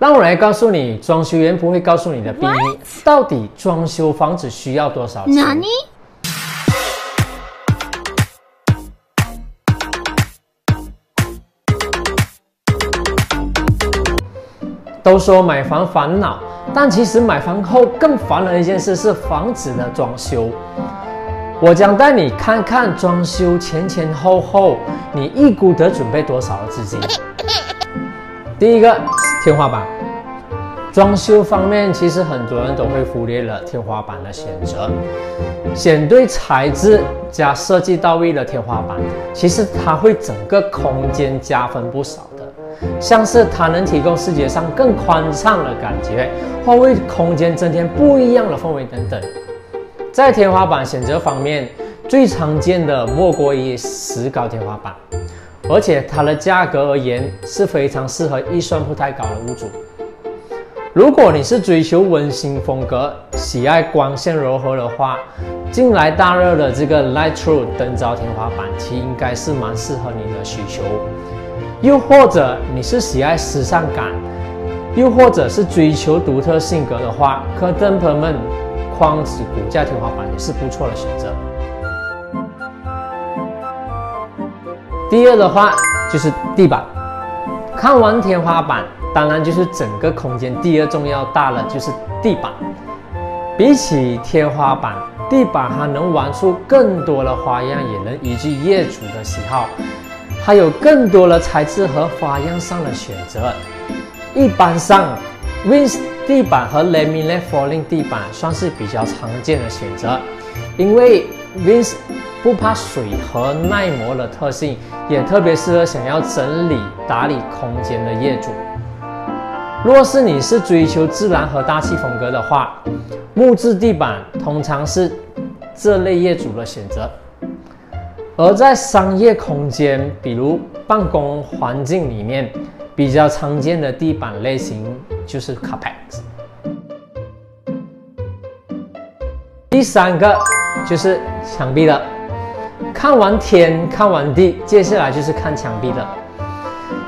让我来告诉你，装修员不会告诉你的秘密，到底装修房子需要多少钱？都说买房烦恼，但其实买房后更烦的一件事是房子的装修。我将带你看看装修前前后后，你一估得准备多少的资金。第一个，天花板。装修方面，其实很多人都会忽略了天花板的选择。选对材质加设计到位的天花板，其实它会整个空间加分不少的。像是它能提供视觉上更宽敞的感觉，或为空间增添不一样的氛围等等。在天花板选择方面，最常见的莫过于石膏天花板，而且它的价格而言是非常适合预算不太高的屋主。如果你是追求温馨风格、喜爱光线柔和的话，近来大热的这个 Light True 灯罩天花板其应该是蛮适合你的需求。又或者你是喜爱时尚感，又或者是追求独特性格的话，可灯朋们框子骨架天花板也是不错的选择。第二的话就是地板，看完天花板。当然，就是整个空间第二重要大了，就是地板。比起天花板，地板还能玩出更多的花样，也能依据业主的喜好，还有更多的材质和花样上的选择。一般上，Wins 地板和 Laminate Falling 地板算是比较常见的选择，因为 Wins 不怕水和耐磨的特性，也特别适合想要整理打理空间的业主。若是你是追求自然和大气风格的话，木质地板通常是这类业主的选择。而在商业空间，比如办公环境里面，比较常见的地板类型就是 carpet。第三个就是墙壁的。看完天，看完地，接下来就是看墙壁了。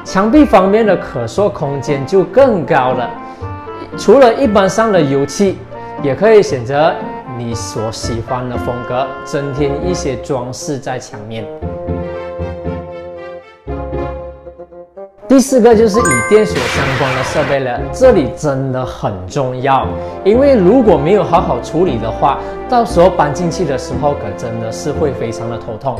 墙壁方面的可塑空间就更高了，除了一般上的油漆，也可以选择你所喜欢的风格，增添一些装饰在墙面。第四个就是与电锁相关的设备了，这里真的很重要，因为如果没有好好处理的话，到时候搬进去的时候可真的是会非常的头痛。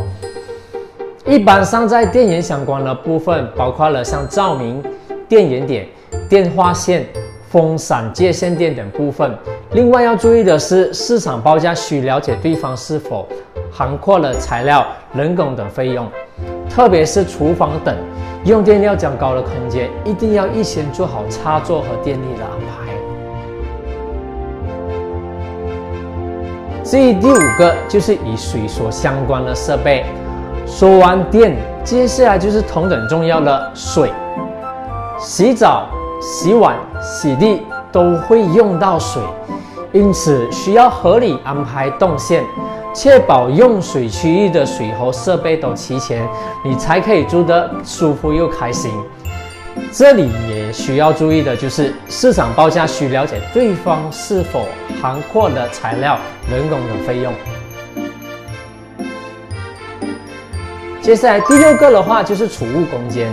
一般上，在电源相关的部分，包括了像照明、电源点、电话线、风扇接线电等部分。另外要注意的是，市场报价需了解对方是否涵括了材料、人工等费用，特别是厨房等用电量较高的空间，一定要预先做好插座和电力的安排。至于第五个，就是与水所相关的设备。说完电，接下来就是同等重要的水。洗澡、洗碗、洗地都会用到水，因此需要合理安排动线，确保用水区域的水喉设备都齐全，你才可以住得舒服又开心。这里也需要注意的就是市场报价需了解对方是否涵括的材料、人工等费用。接下来第六个的话就是储物空间，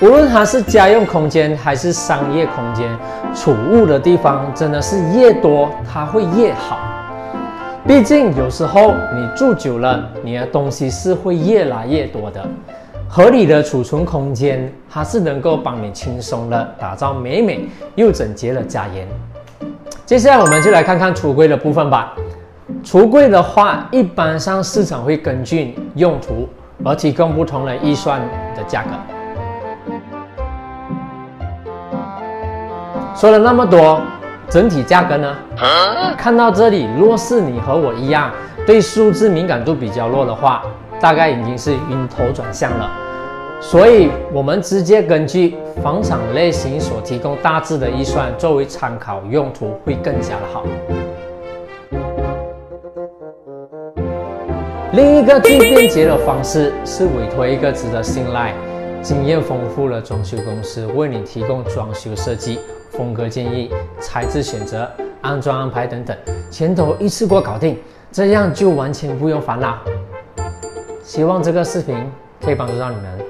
无论它是家用空间还是商业空间，储物的地方真的是越多它会越好。毕竟有时候你住久了，你的东西是会越来越多的。合理的储存空间，它是能够帮你轻松的打造美美又整洁的家园。接下来我们就来看看橱柜的部分吧。橱柜的话，一般上市场会根据用途。而提供不同的预算的价格。说了那么多，整体价格呢？看到这里，若是你和我一样对数字敏感度比较弱的话，大概已经是晕头转向了。所以，我们直接根据房产类型所提供大致的预算作为参考用途，会更加的好。另一个最便捷的方式是委托一个值得信赖、经验丰富的装修公司，为你提供装修设计、风格建议、材质选择、安装安排等等，全都一次过搞定，这样就完全不用烦恼。希望这个视频可以帮助到你们。